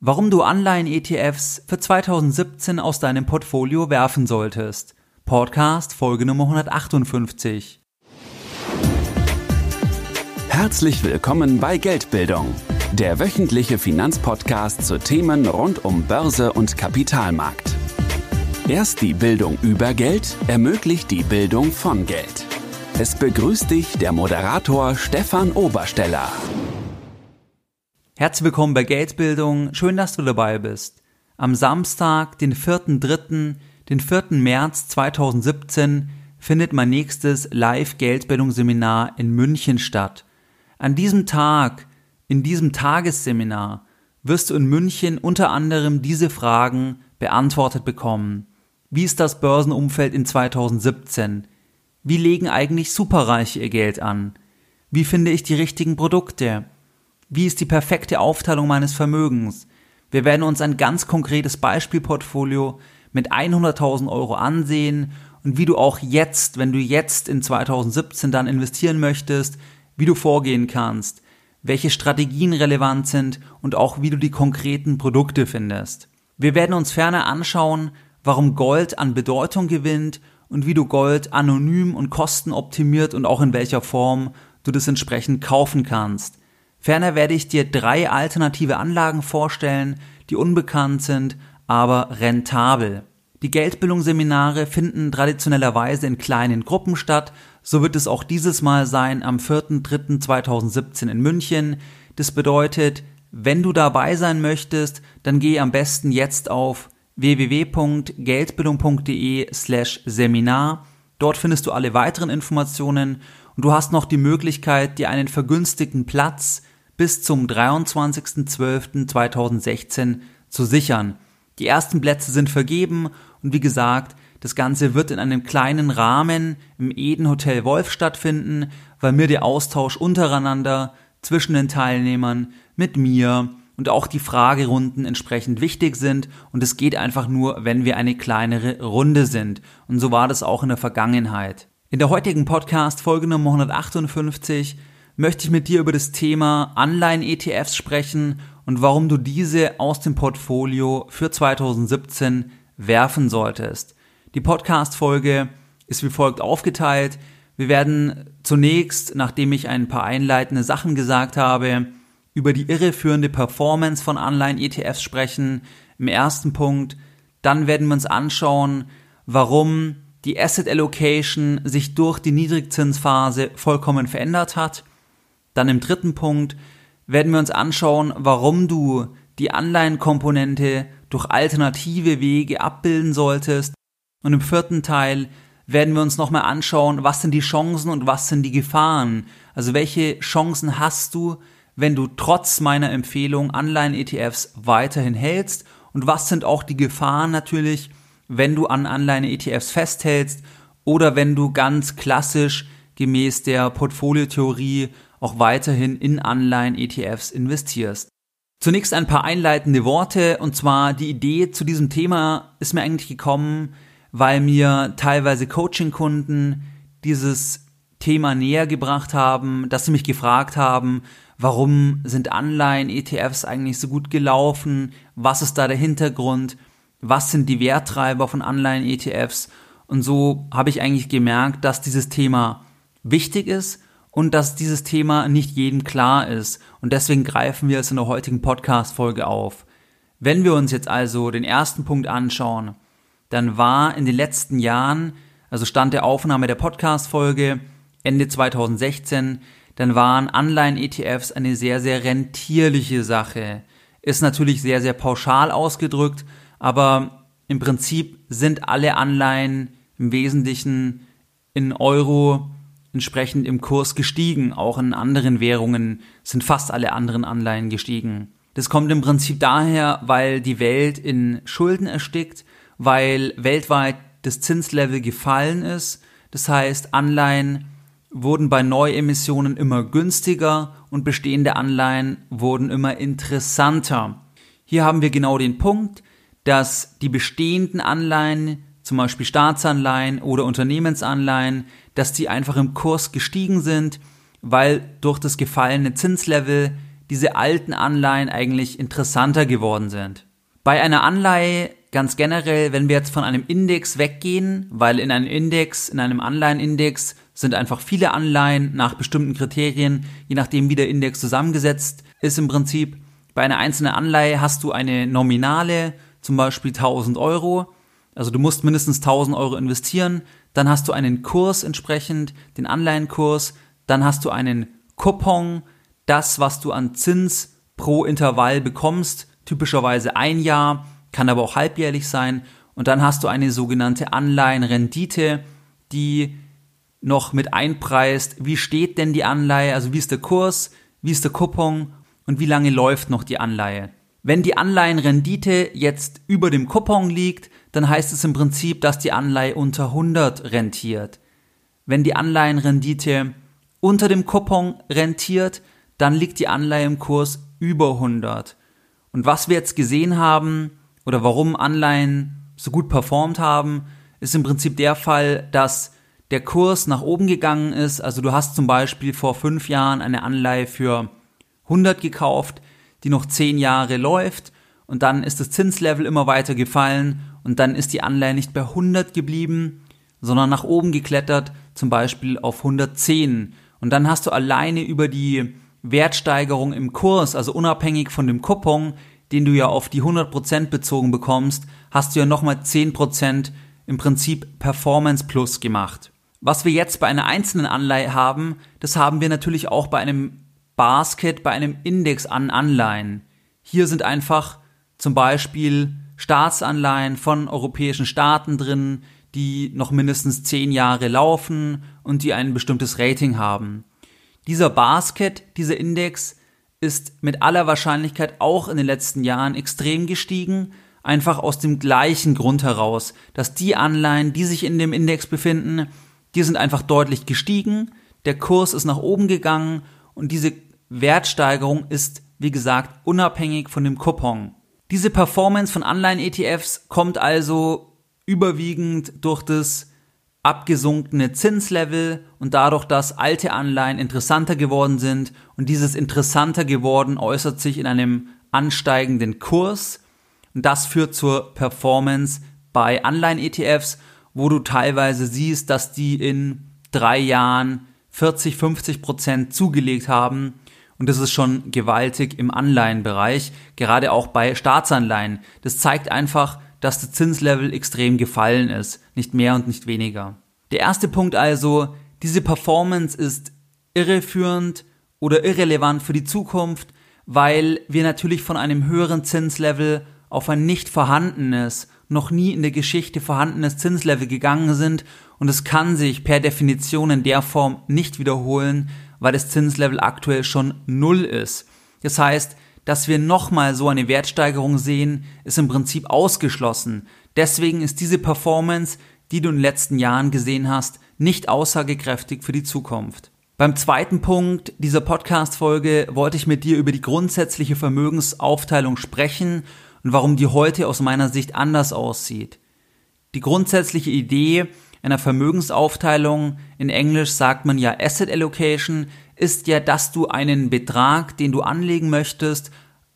Warum du Anleihen-ETFs für 2017 aus deinem Portfolio werfen solltest. Podcast Folge Nummer 158. Herzlich willkommen bei Geldbildung, der wöchentliche Finanzpodcast zu Themen rund um Börse und Kapitalmarkt. Erst die Bildung über Geld ermöglicht die Bildung von Geld. Es begrüßt dich der Moderator Stefan Obersteller. Herzlich willkommen bei Geldbildung. Schön, dass du dabei bist. Am Samstag, den 4.3., den 4. März 2017, findet mein nächstes Live-Geldbildungsseminar in München statt. An diesem Tag, in diesem Tagesseminar, wirst du in München unter anderem diese Fragen beantwortet bekommen. Wie ist das Börsenumfeld in 2017? Wie legen eigentlich Superreiche ihr Geld an? Wie finde ich die richtigen Produkte? Wie ist die perfekte Aufteilung meines Vermögens? Wir werden uns ein ganz konkretes Beispielportfolio mit 100.000 Euro ansehen und wie du auch jetzt, wenn du jetzt in 2017 dann investieren möchtest, wie du vorgehen kannst, welche Strategien relevant sind und auch wie du die konkreten Produkte findest. Wir werden uns ferner anschauen, warum Gold an Bedeutung gewinnt und wie du Gold anonym und kostenoptimiert und auch in welcher Form du das entsprechend kaufen kannst. Ferner werde ich dir drei alternative Anlagen vorstellen, die unbekannt sind, aber rentabel. Die Geldbildungsseminare finden traditionellerweise in kleinen Gruppen statt, so wird es auch dieses Mal sein am 4.3.2017 in München. Das bedeutet, wenn du dabei sein möchtest, dann geh am besten jetzt auf www.geldbildung.de slash Seminar. Dort findest du alle weiteren Informationen und du hast noch die Möglichkeit, dir einen vergünstigten Platz bis zum 23.12.2016 zu sichern. Die ersten Plätze sind vergeben und wie gesagt, das Ganze wird in einem kleinen Rahmen im Eden Hotel Wolf stattfinden, weil mir der Austausch untereinander zwischen den Teilnehmern mit mir und auch die Fragerunden entsprechend wichtig sind und es geht einfach nur, wenn wir eine kleinere Runde sind. Und so war das auch in der Vergangenheit. In der heutigen Podcast Folge Nummer 158 möchte ich mit dir über das Thema Anleihen-ETFs sprechen und warum du diese aus dem Portfolio für 2017 werfen solltest. Die Podcast-Folge ist wie folgt aufgeteilt. Wir werden zunächst, nachdem ich ein paar einleitende Sachen gesagt habe, über die irreführende Performance von Anleihen-ETFs sprechen. Im ersten Punkt. Dann werden wir uns anschauen, warum die Asset Allocation sich durch die Niedrigzinsphase vollkommen verändert hat. Dann im dritten Punkt werden wir uns anschauen, warum du die Anleihenkomponente durch alternative Wege abbilden solltest. Und im vierten Teil werden wir uns nochmal anschauen, was sind die Chancen und was sind die Gefahren. Also welche Chancen hast du, wenn du trotz meiner Empfehlung Anleihen-ETFs weiterhin hältst und was sind auch die Gefahren natürlich, wenn du an Anleihen-ETFs festhältst oder wenn du ganz klassisch gemäß der Portfoliotheorie auch weiterhin in Anleihen-ETFs investierst. Zunächst ein paar einleitende Worte. Und zwar die Idee zu diesem Thema ist mir eigentlich gekommen, weil mir teilweise Coaching-Kunden dieses Thema näher gebracht haben, dass sie mich gefragt haben, warum sind Anleihen-ETFs eigentlich so gut gelaufen, was ist da der Hintergrund, was sind die Werttreiber von Anleihen-ETFs und so habe ich eigentlich gemerkt, dass dieses Thema wichtig ist und dass dieses Thema nicht jedem klar ist. Und deswegen greifen wir es in der heutigen Podcast-Folge auf. Wenn wir uns jetzt also den ersten Punkt anschauen, dann war in den letzten Jahren, also Stand der Aufnahme der Podcast-Folge Ende 2016, dann waren Anleihen-ETFs eine sehr, sehr rentierliche Sache. Ist natürlich sehr, sehr pauschal ausgedrückt, aber im Prinzip sind alle Anleihen im Wesentlichen in Euro entsprechend im Kurs gestiegen. Auch in anderen Währungen sind fast alle anderen Anleihen gestiegen. Das kommt im Prinzip daher, weil die Welt in Schulden erstickt, weil weltweit das Zinslevel gefallen ist. Das heißt, Anleihen wurden bei Neuemissionen immer günstiger und bestehende Anleihen wurden immer interessanter. Hier haben wir genau den Punkt, dass die bestehenden Anleihen zum Beispiel Staatsanleihen oder Unternehmensanleihen, dass die einfach im Kurs gestiegen sind, weil durch das gefallene Zinslevel diese alten Anleihen eigentlich interessanter geworden sind. Bei einer Anleihe ganz generell, wenn wir jetzt von einem Index weggehen, weil in einem Index, in einem Anleihenindex sind einfach viele Anleihen nach bestimmten Kriterien, je nachdem wie der Index zusammengesetzt ist im Prinzip. Bei einer einzelnen Anleihe hast du eine Nominale, zum Beispiel 1000 Euro. Also du musst mindestens 1000 Euro investieren. Dann hast du einen Kurs entsprechend, den Anleihenkurs. Dann hast du einen Coupon, das, was du an Zins pro Intervall bekommst, typischerweise ein Jahr, kann aber auch halbjährlich sein. Und dann hast du eine sogenannte Anleihenrendite, die noch mit einpreist, wie steht denn die Anleihe, also wie ist der Kurs, wie ist der Coupon und wie lange läuft noch die Anleihe. Wenn die Anleihenrendite jetzt über dem Coupon liegt, dann heißt es im Prinzip, dass die Anleihe unter 100 rentiert. Wenn die Anleihenrendite unter dem Coupon rentiert, dann liegt die Anleihe im Kurs über 100. Und was wir jetzt gesehen haben oder warum Anleihen so gut performt haben, ist im Prinzip der Fall, dass der Kurs nach oben gegangen ist. Also du hast zum Beispiel vor fünf Jahren eine Anleihe für 100 gekauft, die noch zehn Jahre läuft und dann ist das Zinslevel immer weiter gefallen und dann ist die Anleihe nicht bei 100 geblieben, sondern nach oben geklettert, zum Beispiel auf 110. Und dann hast du alleine über die Wertsteigerung im Kurs, also unabhängig von dem Coupon, den du ja auf die 100% bezogen bekommst, hast du ja nochmal 10% im Prinzip Performance Plus gemacht. Was wir jetzt bei einer einzelnen Anleihe haben, das haben wir natürlich auch bei einem Basket, bei einem Index an Anleihen. Hier sind einfach zum Beispiel Staatsanleihen von europäischen Staaten drin, die noch mindestens zehn Jahre laufen und die ein bestimmtes Rating haben. Dieser Basket, dieser Index, ist mit aller Wahrscheinlichkeit auch in den letzten Jahren extrem gestiegen, einfach aus dem gleichen Grund heraus, dass die Anleihen, die sich in dem Index befinden, die sind einfach deutlich gestiegen, der Kurs ist nach oben gegangen und diese Wertsteigerung ist, wie gesagt, unabhängig von dem Coupon. Diese Performance von Anleihen-ETFs kommt also überwiegend durch das abgesunkene Zinslevel und dadurch, dass alte Anleihen interessanter geworden sind und dieses interessanter geworden äußert sich in einem ansteigenden Kurs und das führt zur Performance bei Anleihen-ETFs wo du teilweise siehst, dass die in drei Jahren 40, 50 Prozent zugelegt haben. Und das ist schon gewaltig im Anleihenbereich, gerade auch bei Staatsanleihen. Das zeigt einfach, dass das Zinslevel extrem gefallen ist, nicht mehr und nicht weniger. Der erste Punkt also, diese Performance ist irreführend oder irrelevant für die Zukunft, weil wir natürlich von einem höheren Zinslevel auf ein nicht vorhandenes noch nie in der Geschichte vorhandenes Zinslevel gegangen sind und es kann sich per Definition in der Form nicht wiederholen, weil das Zinslevel aktuell schon null ist. Das heißt, dass wir nochmal so eine Wertsteigerung sehen, ist im Prinzip ausgeschlossen. Deswegen ist diese Performance, die du in den letzten Jahren gesehen hast, nicht aussagekräftig für die Zukunft. Beim zweiten Punkt dieser Podcast-Folge wollte ich mit dir über die grundsätzliche Vermögensaufteilung sprechen und warum die heute aus meiner Sicht anders aussieht. Die grundsätzliche Idee einer Vermögensaufteilung, in Englisch sagt man ja Asset Allocation, ist ja, dass du einen Betrag, den du anlegen möchtest,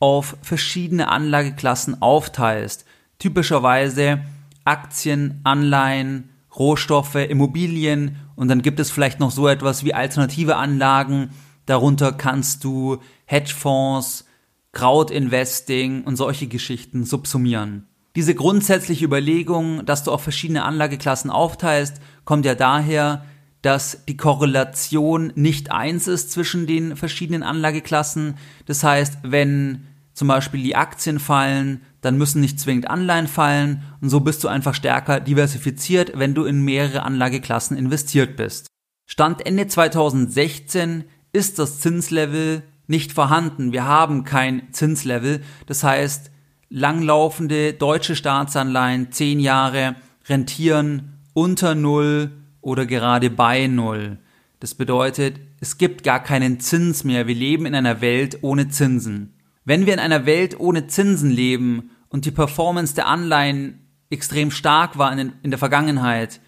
auf verschiedene Anlageklassen aufteilst. Typischerweise Aktien, Anleihen, Rohstoffe, Immobilien und dann gibt es vielleicht noch so etwas wie alternative Anlagen. Darunter kannst du Hedgefonds, Crowd-Investing und solche Geschichten subsumieren. Diese grundsätzliche Überlegung, dass du auf verschiedene Anlageklassen aufteilst, kommt ja daher, dass die Korrelation nicht eins ist zwischen den verschiedenen Anlageklassen. Das heißt, wenn zum Beispiel die Aktien fallen, dann müssen nicht zwingend Anleihen fallen und so bist du einfach stärker diversifiziert, wenn du in mehrere Anlageklassen investiert bist. Stand Ende 2016 ist das Zinslevel nicht vorhanden. Wir haben kein Zinslevel. Das heißt, langlaufende deutsche Staatsanleihen, zehn Jahre, rentieren unter Null oder gerade bei Null. Das bedeutet, es gibt gar keinen Zins mehr. Wir leben in einer Welt ohne Zinsen. Wenn wir in einer Welt ohne Zinsen leben und die Performance der Anleihen extrem stark war in, in der Vergangenheit,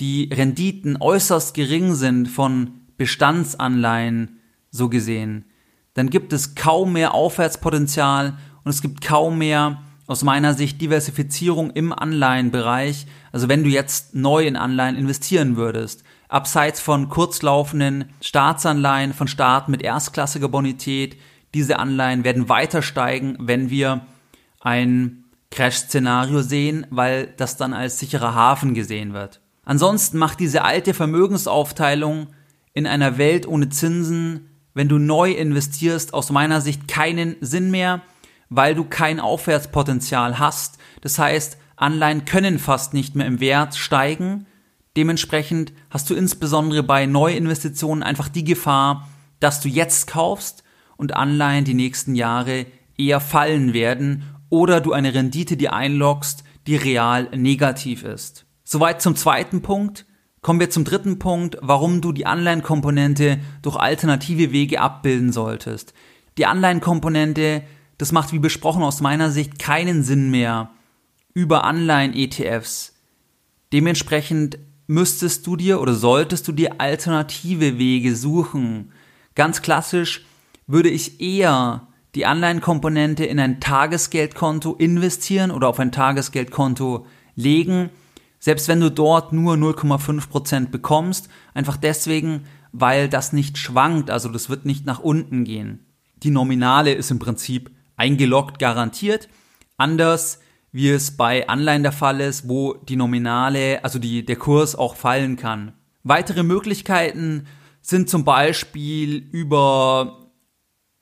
die Renditen äußerst gering sind von Bestandsanleihen so gesehen, dann gibt es kaum mehr Aufwärtspotenzial und es gibt kaum mehr aus meiner Sicht Diversifizierung im Anleihenbereich. Also wenn du jetzt neu in Anleihen investieren würdest, abseits von kurzlaufenden Staatsanleihen von Staaten mit erstklassiger Bonität, diese Anleihen werden weiter steigen, wenn wir ein Crash-Szenario sehen, weil das dann als sicherer Hafen gesehen wird. Ansonsten macht diese alte Vermögensaufteilung in einer Welt ohne Zinsen, wenn du neu investierst, aus meiner Sicht keinen Sinn mehr, weil du kein Aufwärtspotenzial hast. Das heißt, Anleihen können fast nicht mehr im Wert steigen. Dementsprechend hast du insbesondere bei Neuinvestitionen einfach die Gefahr, dass du jetzt kaufst und Anleihen die nächsten Jahre eher fallen werden oder du eine Rendite dir einloggst, die real negativ ist. Soweit zum zweiten Punkt. Kommen wir zum dritten Punkt, warum du die Anleihenkomponente durch alternative Wege abbilden solltest. Die Anleihenkomponente, das macht wie besprochen aus meiner Sicht keinen Sinn mehr über Anleihen-ETFs. Dementsprechend müsstest du dir oder solltest du dir alternative Wege suchen. Ganz klassisch würde ich eher die Anleihenkomponente in ein Tagesgeldkonto investieren oder auf ein Tagesgeldkonto legen, selbst wenn du dort nur 0,5% bekommst, einfach deswegen, weil das nicht schwankt, also das wird nicht nach unten gehen. Die Nominale ist im Prinzip eingeloggt garantiert, anders wie es bei Anleihen der Fall ist, wo die Nominale, also die, der Kurs auch fallen kann. Weitere Möglichkeiten sind zum Beispiel über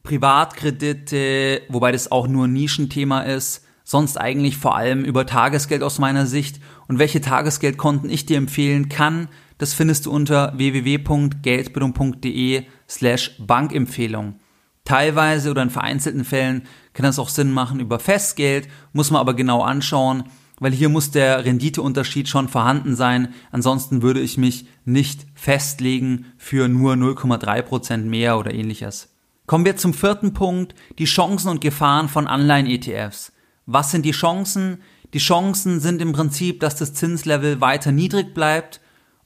Privatkredite, wobei das auch nur ein Nischenthema ist, sonst eigentlich vor allem über Tagesgeld aus meiner Sicht und welche Tagesgeldkonten ich dir empfehlen kann, das findest du unter www.geldbildung.de slash Bankempfehlung. Teilweise oder in vereinzelten Fällen kann das auch Sinn machen über Festgeld, muss man aber genau anschauen, weil hier muss der Renditeunterschied schon vorhanden sein, ansonsten würde ich mich nicht festlegen für nur 0,3% mehr oder ähnliches. Kommen wir zum vierten Punkt, die Chancen und Gefahren von Anleihen-ETFs. Was sind die Chancen? Die Chancen sind im Prinzip, dass das Zinslevel weiter niedrig bleibt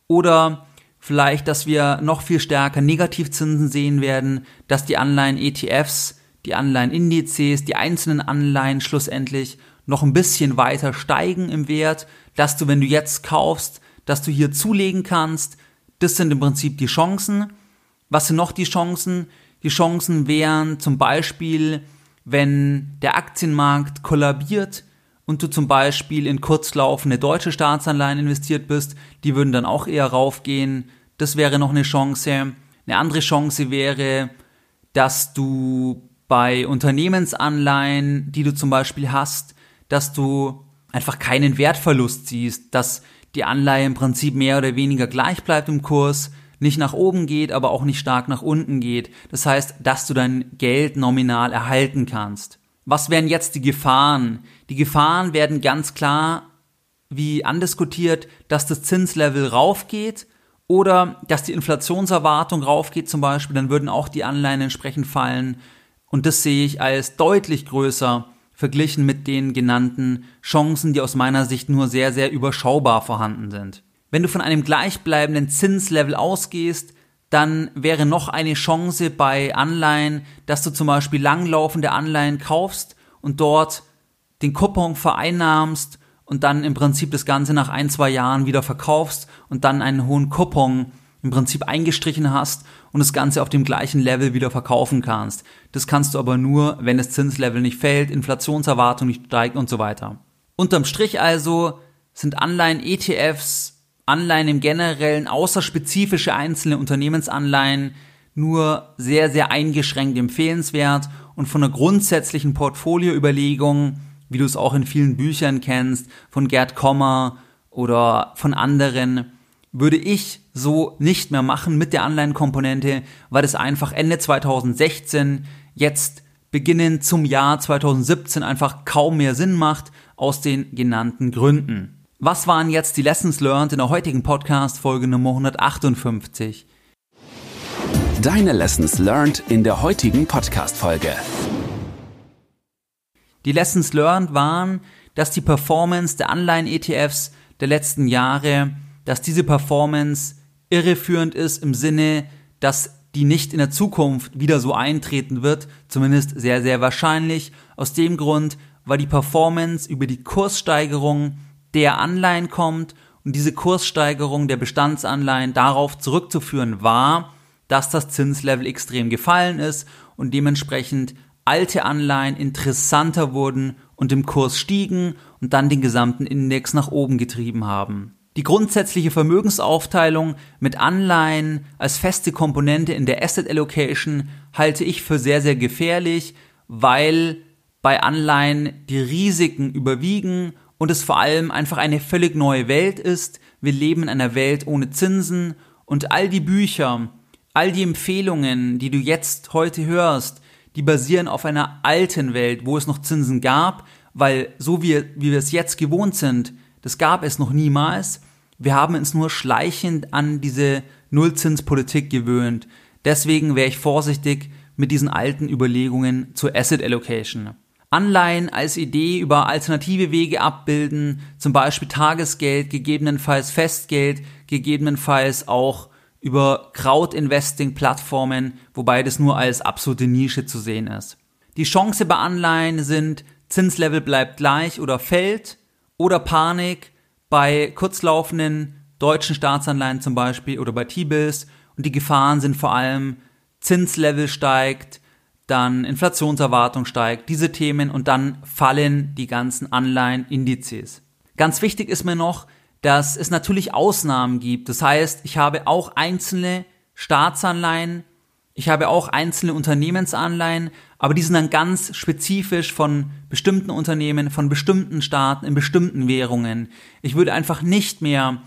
oder vielleicht, dass wir noch viel stärker Negativzinsen sehen werden, dass die Anleihen-ETFs, die Anleihen-Indizes, die einzelnen Anleihen schlussendlich noch ein bisschen weiter steigen im Wert, dass du, wenn du jetzt kaufst, dass du hier zulegen kannst. Das sind im Prinzip die Chancen. Was sind noch die Chancen? Die Chancen wären zum Beispiel, wenn der Aktienmarkt kollabiert und du zum Beispiel in kurzlaufende deutsche Staatsanleihen investiert bist, die würden dann auch eher raufgehen. Das wäre noch eine Chance. Eine andere Chance wäre, dass du bei Unternehmensanleihen, die du zum Beispiel hast, dass du einfach keinen Wertverlust siehst, dass die Anleihe im Prinzip mehr oder weniger gleich bleibt im Kurs, nicht nach oben geht, aber auch nicht stark nach unten geht. Das heißt, dass du dein Geld nominal erhalten kannst. Was wären jetzt die Gefahren? Die Gefahren werden ganz klar wie andiskutiert, dass das Zinslevel raufgeht oder dass die Inflationserwartung raufgeht zum Beispiel, dann würden auch die Anleihen entsprechend fallen. Und das sehe ich als deutlich größer verglichen mit den genannten Chancen, die aus meiner Sicht nur sehr, sehr überschaubar vorhanden sind. Wenn du von einem gleichbleibenden Zinslevel ausgehst, dann wäre noch eine Chance bei Anleihen, dass du zum Beispiel langlaufende Anleihen kaufst und dort den Coupon vereinnahmst und dann im Prinzip das Ganze nach ein, zwei Jahren wieder verkaufst und dann einen hohen Coupon im Prinzip eingestrichen hast und das Ganze auf dem gleichen Level wieder verkaufen kannst. Das kannst du aber nur, wenn das Zinslevel nicht fällt, Inflationserwartung nicht steigt und so weiter. Unterm Strich also sind Anleihen ETFs Anleihen im Generellen, außer spezifische einzelne Unternehmensanleihen, nur sehr, sehr eingeschränkt empfehlenswert und von einer grundsätzlichen Portfolioüberlegung, wie du es auch in vielen Büchern kennst, von Gerd Kommer oder von anderen, würde ich so nicht mehr machen mit der Anleihenkomponente, weil es einfach Ende 2016 jetzt beginnend zum Jahr 2017 einfach kaum mehr Sinn macht aus den genannten Gründen. Was waren jetzt die Lessons learned in der heutigen Podcast-Folge Nummer 158? Deine Lessons learned in der heutigen Podcast-Folge. Die Lessons learned waren, dass die Performance der Anleihen-ETFs der letzten Jahre, dass diese Performance irreführend ist im Sinne, dass die nicht in der Zukunft wieder so eintreten wird, zumindest sehr, sehr wahrscheinlich. Aus dem Grund, weil die Performance über die Kurssteigerung der Anleihen kommt und diese Kurssteigerung der Bestandsanleihen darauf zurückzuführen war, dass das Zinslevel extrem gefallen ist und dementsprechend alte Anleihen interessanter wurden und im Kurs stiegen und dann den gesamten Index nach oben getrieben haben. Die grundsätzliche Vermögensaufteilung mit Anleihen als feste Komponente in der Asset Allocation halte ich für sehr, sehr gefährlich, weil bei Anleihen die Risiken überwiegen und es vor allem einfach eine völlig neue Welt ist. Wir leben in einer Welt ohne Zinsen und all die Bücher, all die Empfehlungen, die du jetzt heute hörst, die basieren auf einer alten Welt, wo es noch Zinsen gab, weil so wie, wie wir es jetzt gewohnt sind, das gab es noch niemals. Wir haben uns nur schleichend an diese Nullzinspolitik gewöhnt. Deswegen wäre ich vorsichtig mit diesen alten Überlegungen zur Asset Allocation. Anleihen als Idee über alternative Wege abbilden, zum Beispiel Tagesgeld, gegebenenfalls Festgeld, gegebenenfalls auch über Crowd-Investing-Plattformen, wobei das nur als absolute Nische zu sehen ist. Die Chance bei Anleihen sind, Zinslevel bleibt gleich oder fällt, oder Panik bei kurzlaufenden deutschen Staatsanleihen zum Beispiel oder bei T-Bills. Und die Gefahren sind vor allem, Zinslevel steigt, dann Inflationserwartung steigt, diese Themen und dann fallen die ganzen Anleihenindizes. Ganz wichtig ist mir noch, dass es natürlich Ausnahmen gibt. Das heißt, ich habe auch einzelne Staatsanleihen, ich habe auch einzelne Unternehmensanleihen, aber die sind dann ganz spezifisch von bestimmten Unternehmen, von bestimmten Staaten, in bestimmten Währungen. Ich würde einfach nicht mehr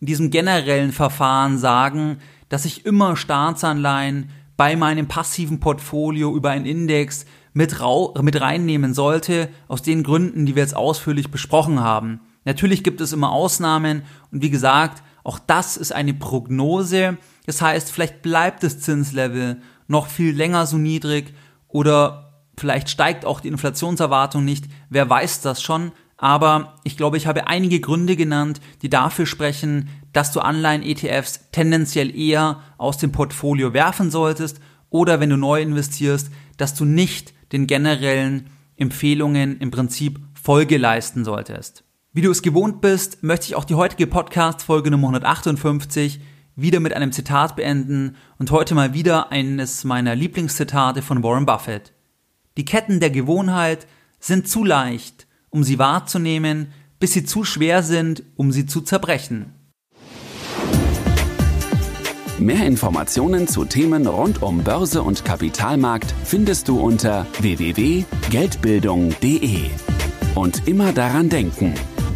in diesem generellen Verfahren sagen, dass ich immer Staatsanleihen bei meinem passiven Portfolio über einen Index mit, mit reinnehmen sollte, aus den Gründen, die wir jetzt ausführlich besprochen haben. Natürlich gibt es immer Ausnahmen und wie gesagt, auch das ist eine Prognose. Das heißt, vielleicht bleibt das Zinslevel noch viel länger so niedrig oder vielleicht steigt auch die Inflationserwartung nicht. Wer weiß das schon? Aber ich glaube, ich habe einige Gründe genannt, die dafür sprechen, dass du Anleihen-ETFs tendenziell eher aus dem Portfolio werfen solltest oder wenn du neu investierst, dass du nicht den generellen Empfehlungen im Prinzip Folge leisten solltest. Wie du es gewohnt bist, möchte ich auch die heutige Podcast-Folge Nummer 158 wieder mit einem Zitat beenden und heute mal wieder eines meiner Lieblingszitate von Warren Buffett. Die Ketten der Gewohnheit sind zu leicht, um sie wahrzunehmen, bis sie zu schwer sind, um sie zu zerbrechen. Mehr Informationen zu Themen rund um Börse und Kapitalmarkt findest du unter www.geldbildung.de. Und immer daran denken,